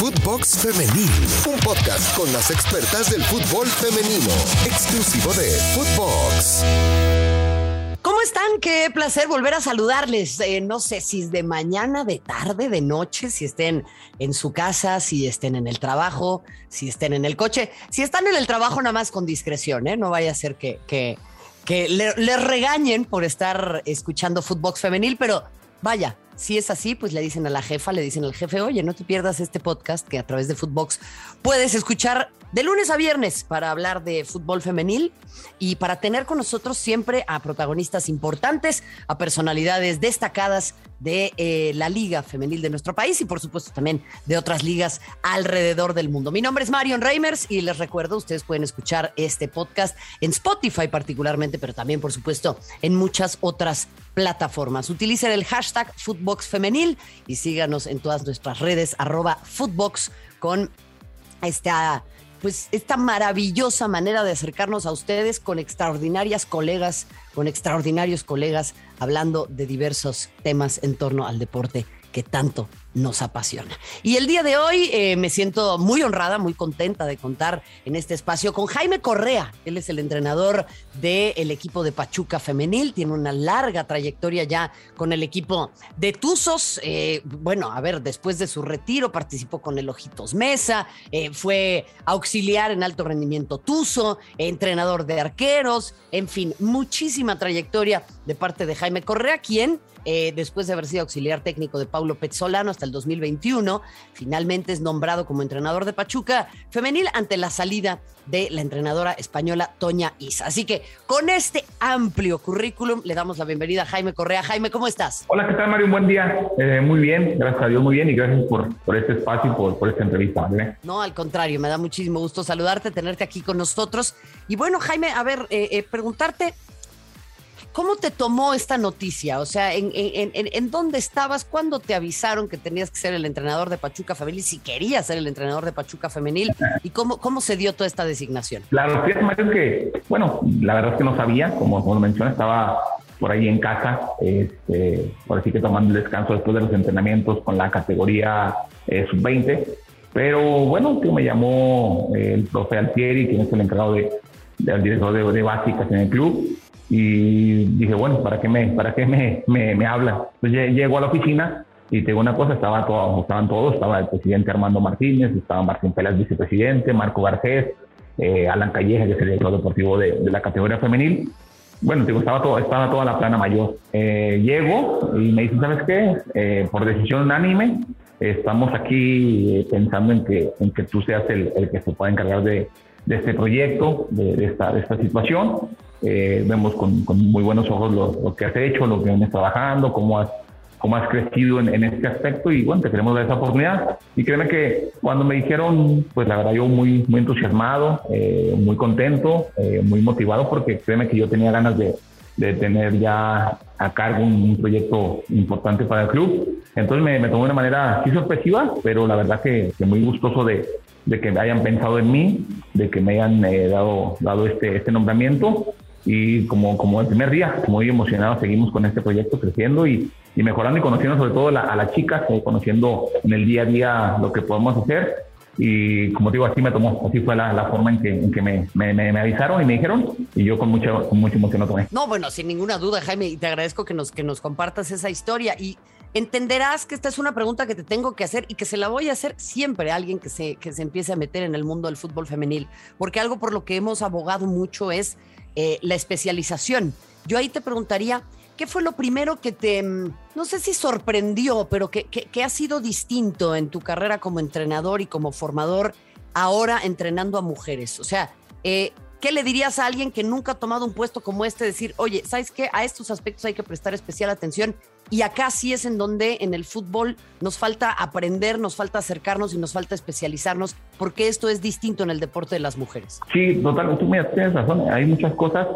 Footbox Femenil, un podcast con las expertas del fútbol femenino, exclusivo de Footbox. ¿Cómo están? Qué placer volver a saludarles. Eh, no sé si es de mañana, de tarde, de noche, si estén en su casa, si estén en el trabajo, si estén en el coche. Si están en el trabajo, nada más con discreción, ¿eh? No vaya a ser que, que, que le, le regañen por estar escuchando Footbox Femenil, pero vaya, si es así, pues le dicen a la jefa, le dicen al jefe, oye, no te pierdas este podcast que a través de Footbox puedes escuchar de lunes a viernes para hablar de fútbol femenil y para tener con nosotros siempre a protagonistas importantes, a personalidades destacadas de eh, la liga femenil de nuestro país y por supuesto también de otras ligas alrededor del mundo. Mi nombre es Marion Reimers y les recuerdo, ustedes pueden escuchar este podcast en Spotify particularmente, pero también por supuesto en muchas otras plataformas. Utilicen el hashtag Footbox Femenil y síganos en todas nuestras redes arroba Footbox con esta pues esta maravillosa manera de acercarnos a ustedes con extraordinarias colegas, con extraordinarios colegas, hablando de diversos temas en torno al deporte que tanto nos apasiona. Y el día de hoy eh, me siento muy honrada, muy contenta de contar en este espacio con Jaime Correa. Él es el entrenador del equipo de Pachuca Femenil, tiene una larga trayectoria ya con el equipo de Tuzos. Eh, bueno, a ver, después de su retiro participó con el Ojitos Mesa, eh, fue auxiliar en alto rendimiento Tuzo, entrenador de arqueros, en fin, muchísima trayectoria de parte de Jaime Correa, quien eh, después de haber sido auxiliar técnico de Paulo Pezzolano hasta el 2021. Finalmente es nombrado como entrenador de Pachuca femenil ante la salida de la entrenadora española Toña Isa. Así que con este amplio currículum le damos la bienvenida a Jaime Correa. Jaime, ¿cómo estás? Hola, ¿qué tal Mario? Un buen día. Eh, muy bien, gracias a Dios, muy bien y gracias por, por este espacio y por, por esta entrevista. No, al contrario, me da muchísimo gusto saludarte, tenerte aquí con nosotros. Y bueno, Jaime, a ver, eh, preguntarte ¿Cómo te tomó esta noticia? O sea, ¿en, dónde estabas? ¿Cuándo te avisaron que tenías que ser el entrenador de Pachuca Femenil? Si querías ser el entrenador de Pachuca Femenil. ¿Y cómo, cómo se dio toda esta designación? Claro, Mario, que, bueno, la verdad es que no sabía. Como, como mencioné, estaba por ahí en casa, este, por así que tomando el descanso después de los entrenamientos con la categoría eh, sub-20. Pero bueno, que me llamó eh, el profe Altieri, quien es el encargado de, del director de, de básicas en el club y dije, bueno, ¿para qué me, para qué me, me, me habla? Pues llego a la oficina y te digo una cosa, estaba todo, estaban todos, estaba el presidente Armando Martínez, estaba Martín Pelas, vicepresidente, Marco Garcés, eh, Alan Calleja, que es el director deportivo de, de, la categoría femenil. Bueno, digo, estaba, todo, estaba toda la plana mayor. Eh, llego y me dicen, ¿sabes qué? Eh, por decisión unánime, estamos aquí pensando en que, en que tú seas el, el que se pueda encargar de, de este proyecto, de, de, esta, de esta situación. Eh, vemos con, muy buenos ojos lo, que has hecho, lo que vienes trabajando, cómo has, cómo has crecido en, este aspecto y bueno, te queremos dar esa oportunidad. Y créeme que cuando me dijeron, pues la verdad yo muy, muy entusiasmado, eh, muy contento, eh, muy motivado porque créeme que yo tenía ganas de, de tener ya a cargo un, proyecto importante para el club. Entonces me, me tomó de una manera sí sorpresiva, pero la verdad que, que muy gustoso de, de que hayan pensado en mí, de que me hayan dado, dado este, este nombramiento y como, como el primer día, muy emocionado, seguimos con este proyecto creciendo y, y mejorando y conociendo sobre todo a las chicas, eh, conociendo en el día a día lo que podemos hacer. Y como digo, así me tomó, así fue la, la forma en que, en que me, me, me, avisaron y me dijeron, y yo con mucha, con mucha emoción lo tomé. No, bueno, sin ninguna duda, Jaime, y te agradezco que nos, que nos compartas esa historia. Y entenderás que esta es una pregunta que te tengo que hacer y que se la voy a hacer siempre a alguien que se, que se empiece a meter en el mundo del fútbol femenil, porque algo por lo que hemos abogado mucho es eh, la especialización. Yo ahí te preguntaría, ¿qué fue lo primero que te, mm, no sé si sorprendió, pero que, que, ha sido distinto en tu carrera como entrenador y como formador ahora entrenando a mujeres? O sea, eh, ¿qué le dirías a alguien que nunca ha tomado un puesto como este? Decir, oye, ¿sabes qué? A estos aspectos hay que prestar especial atención. Y acá sí es en donde en el fútbol nos falta aprender, nos falta acercarnos y nos falta especializarnos, porque esto es distinto en el deporte de las mujeres. Sí, totalmente, tú tienes razón. Hay muchas cosas,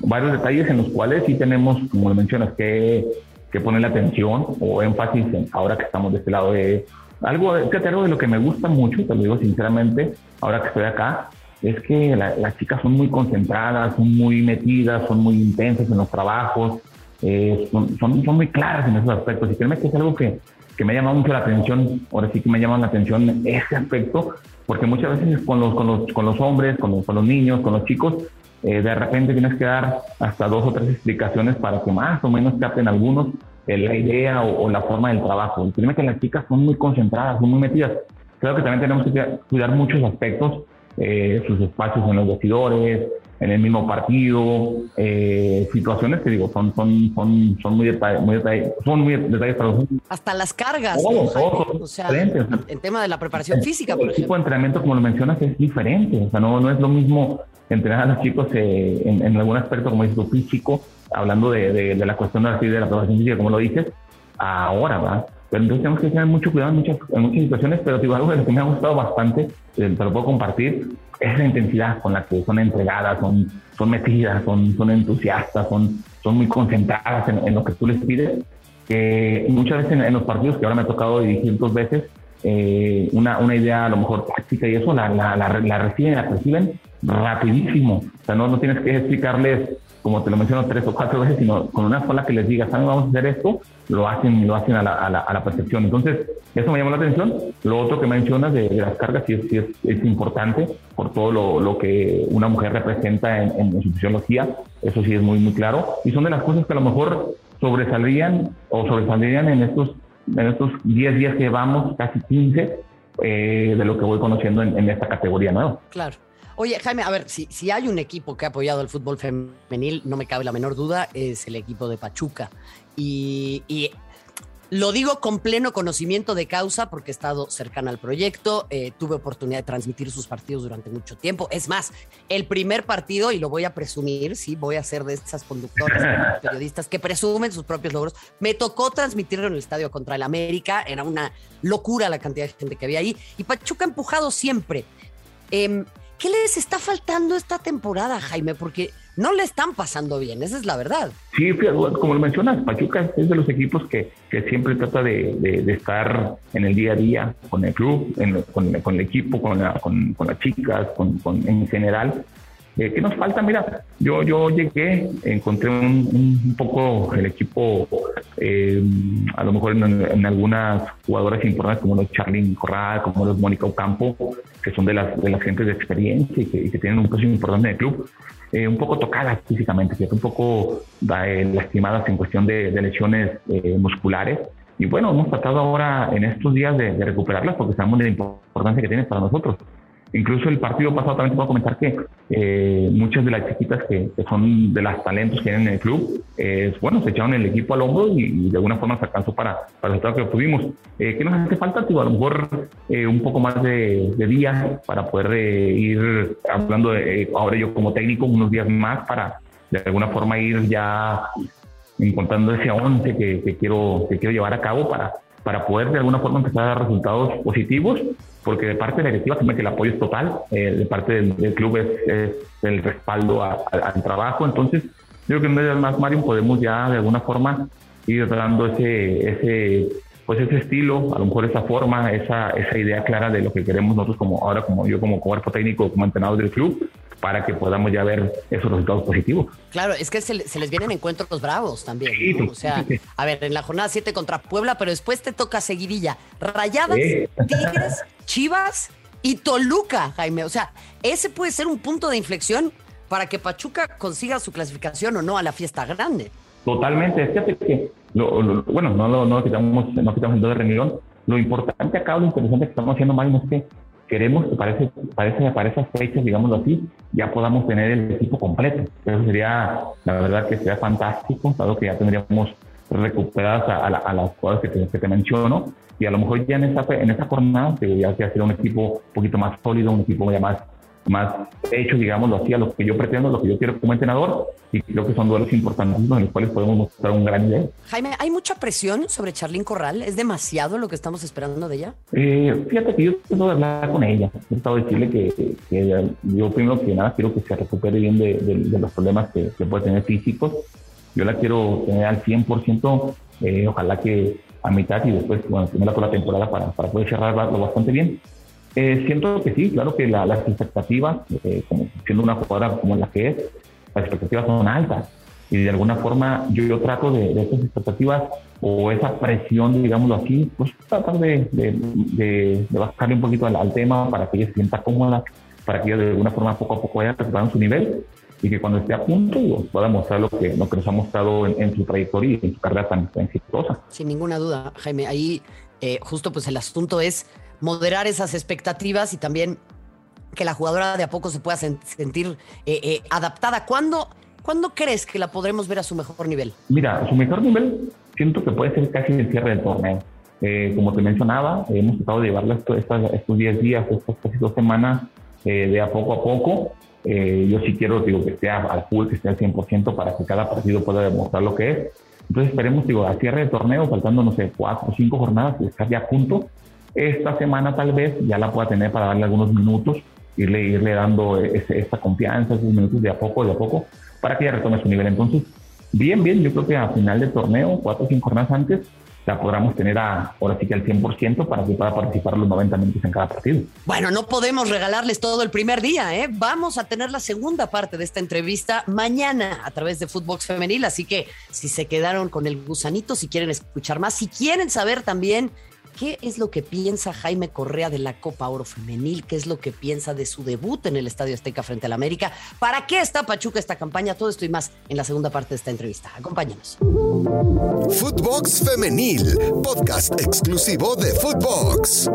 varios detalles en los cuales sí tenemos, como lo mencionas, que, que ponerle atención o énfasis en, ahora que estamos de este lado de algo, que algo de lo que me gusta mucho, te lo digo sinceramente, ahora que estoy acá, es que las chicas son muy concentradas, son muy metidas, son muy intensas en los trabajos, eh, son, son, muy claras en esos aspectos y créeme que es algo que, que me ha llamado mucho la atención, ahora sí que me llama la atención ese aspecto, porque muchas veces con los, con los, con los hombres, con los, con los niños, con los chicos, eh, de repente tienes que dar hasta dos o tres explicaciones para que más o menos capten algunos eh, la idea o, la forma del trabajo. Problema es que las chicas son muy concentradas, son muy metidas. Creo que también tenemos que cuidar muchos aspectos, eh, sus espacios en los vestidores, en el mismo partido, eh, situaciones que digo, son, son, son, son muy detalles, muy son muy detalles para los... Hasta las cargas, o sea, en tema de la preparación física, por el tipo de entrenamiento, como lo mencionas, es diferente, o sea, no, no es lo mismo entrenar a los chicos eh, en, algún aspecto, como dices físico, hablando de, de, la cuestión de la, de la preparación física, como lo dices, ahora, ¿verdad? Pero entonces tenemos que tener mucho cuidado en muchas, en muchas situaciones, pero digo, algo que me ha gustado bastante, eh, te lo puedo compartir, es la intensidad con la que son entregadas, son, son metidas, son, son entusiastas, son, son muy concentradas en, lo que tú les pides, que muchas veces en, los partidos que ahora me ha tocado dirigir dos veces, eh, una, una idea a lo mejor táctica y eso la, la, la, la reciben, la reciben rapidísimo. O sea, no, no tienes que explicarles como te lo menciono tres o cuatro veces, sino con una sola que les diga, ¿saben? Vamos a hacer esto, lo hacen, lo hacen a la, a la, a la perfección. Entonces, eso me llamó la atención. Lo otro que mencionas de, las cargas sí es, es, importante por todo lo, lo, que una mujer representa en, en, su fisiología. Eso sí es muy, muy claro. Y son de las cosas que a lo mejor sobresalían o sobresaldrían en estos, en estos 10 días que llevamos, casi 15, eh, de lo que voy conociendo en, en esta categoría nueva. Claro. Oye, Jaime, a ver, si, si hay un equipo que ha apoyado el fútbol femenil, no me cabe la menor duda, es el equipo de Pachuca. Y, lo digo con pleno conocimiento de causa porque he estado cercana al proyecto, eh, tuve oportunidad de transmitir sus partidos durante mucho tiempo. Es más, el primer partido, y lo voy a presumir, sí, voy a ser de esas conductoras, periodistas que presumen sus propios logros, me tocó transmitirlo en el estadio contra el América, era una locura la cantidad de gente que había ahí, y Pachuca empujado siempre. Eh, ¿Qué les está faltando esta temporada, Jaime? Porque no le están pasando bien, esa es la verdad. Sí, como lo mencionas, Pachuca es de los equipos que, siempre trata de, estar en el día a día con el club, con, el equipo, con, con, las chicas, con, en general. Eh, ¿Qué nos falta? Mira, yo, yo llegué, encontré un, poco el equipo, eh, a lo mejor en, algunas jugadoras importantes como los Charly Corral, como los Mónica Ocampo, que son de las, de las gentes de experiencia y que, tienen un peso importante en el club, eh, un poco tocadas físicamente, un poco lastimadas en cuestión de, lesiones musculares. Y bueno, hemos tratado ahora en estos días de, de recuperarlas porque sabemos de la importancia que tienen para nosotros. Incluso el partido pasado también te puedo comentar que eh, muchas de las chiquitas que, son de las talentos que tienen en el club, eh, bueno, se echaron el equipo al hombro y, de alguna forma se alcanzó para, para el resultado que obtuvimos. Eh, ¿Qué nos hace falta? a lo mejor eh, un poco más de, días para poder ir hablando de, ahora yo como técnico, unos días más para de alguna forma ir ya encontrando ese once que, que, quiero, que quiero llevar a cabo para, para poder de alguna forma empezar a dar resultados positivos porque de parte de la directiva que el apoyo es total, eh, de parte del, club es, el respaldo al trabajo, entonces yo creo que en vez de más, Mario, podemos ya de alguna forma ir dando ese, ese, pues ese estilo, a lo mejor esa forma, esa, esa idea clara de lo que queremos nosotros como ahora, como yo como cuerpo técnico, como entrenador del club, para que podamos ya ver esos resultados positivos. Claro, es que se, les vienen encuentros bravos también. o sea, a ver, en la jornada 7 contra Puebla, pero después te toca seguidilla. Rayadas, Tigres, Chivas y Toluca, Jaime. O sea, ese puede ser un punto de inflexión para que Pachuca consiga su clasificación o no a la fiesta grande. Totalmente. Fíjate que, bueno, no, no, no quitamos, no quitamos el de renglón. Lo importante acá, lo interesante que estamos haciendo, Mario, es que queremos que parece, para esas fechas, digámoslo así, ya podamos tener el equipo completo. Eso sería, la verdad que sería fantástico, dado que ya tendríamos recuperadas a, a, las jugadoras que te, que menciono, y a lo mejor ya en esa, en esa jornada debería ser un equipo un poquito más sólido, un equipo ya más más hecho, digámoslo así, a lo que yo pretendo, lo que yo quiero como entrenador, y creo que son duelos importantes en los cuales podemos mostrar un gran nivel. Jaime, ¿hay mucha presión sobre Charlín Corral? ¿Es demasiado lo que estamos esperando de ella? Eh, fíjate que yo tengo que hablar con ella. He estado decirle que, que, yo primero que nada quiero que se recupere bien de, de, los problemas que, que, puede tener físicos. Yo la quiero tener al 100%, eh, ojalá que a mitad y después, bueno, tenerla toda la temporada para, para poder cerrarlo bastante bien. Eh, siento que sí, claro que las expectativas, eh, como siendo una jugadora como la que es, las expectativas son altas. y de alguna forma yo, yo trato de, de esas expectativas o esa presión, digámoslo así, pues tratar de, de, bajarle un poquito al, tema para que ella se sienta cómoda, para que ella de alguna forma poco a poco vaya recuperando su nivel y que cuando esté a punto pueda mostrar lo que, lo que nos ha mostrado en, su trayectoria y en su carrera tan, exitosa. Sin ninguna duda, Jaime. Ahí eh, justo pues el asunto es moderar esas expectativas y también que la jugadora de a poco se pueda sentir eh, eh, adaptada. ¿Cuándo, ¿Cuándo crees que la podremos ver a su mejor nivel? Mira, su mejor nivel siento que puede ser casi el cierre del torneo. como te mencionaba, hemos tratado de llevarla estos 10 días, estas casi dos semanas, de a poco a poco. yo sí quiero digo, que esté al full, que esté al 100% para que cada partido pueda demostrar lo que es. Entonces esperemos, digo, a cierre de torneo, faltando, no sé, cuatro o cinco jornadas, estar ya a punto. Esta semana tal vez ya la pueda tener para darle algunos minutos, irle, irle dando esa confianza, esos minutos de a poco, de a poco, para que ya retome su nivel. Entonces, bien, bien, yo creo que a final del torneo, cuatro o cinco jornadas antes, la podamos tener a, ahora sí que al 100% para que pueda participar los 90 minutos en cada partido. Bueno, no podemos regalarles todo el primer día, ¿eh? Vamos a tener la segunda parte de esta entrevista mañana a través de Footbox Femenil, así que si se quedaron con el gusanito, si quieren escuchar más, si quieren saber también ¿Qué es lo que piensa Jaime Correa de la Copa Oro Femenil? ¿Qué es lo que piensa de su debut en el Estadio Azteca frente al América? ¿Para qué está Pachuca esta campaña? Todo esto y más en la segunda parte de esta entrevista. Acompáñanos. Footbox Femenil, podcast exclusivo de Footbox.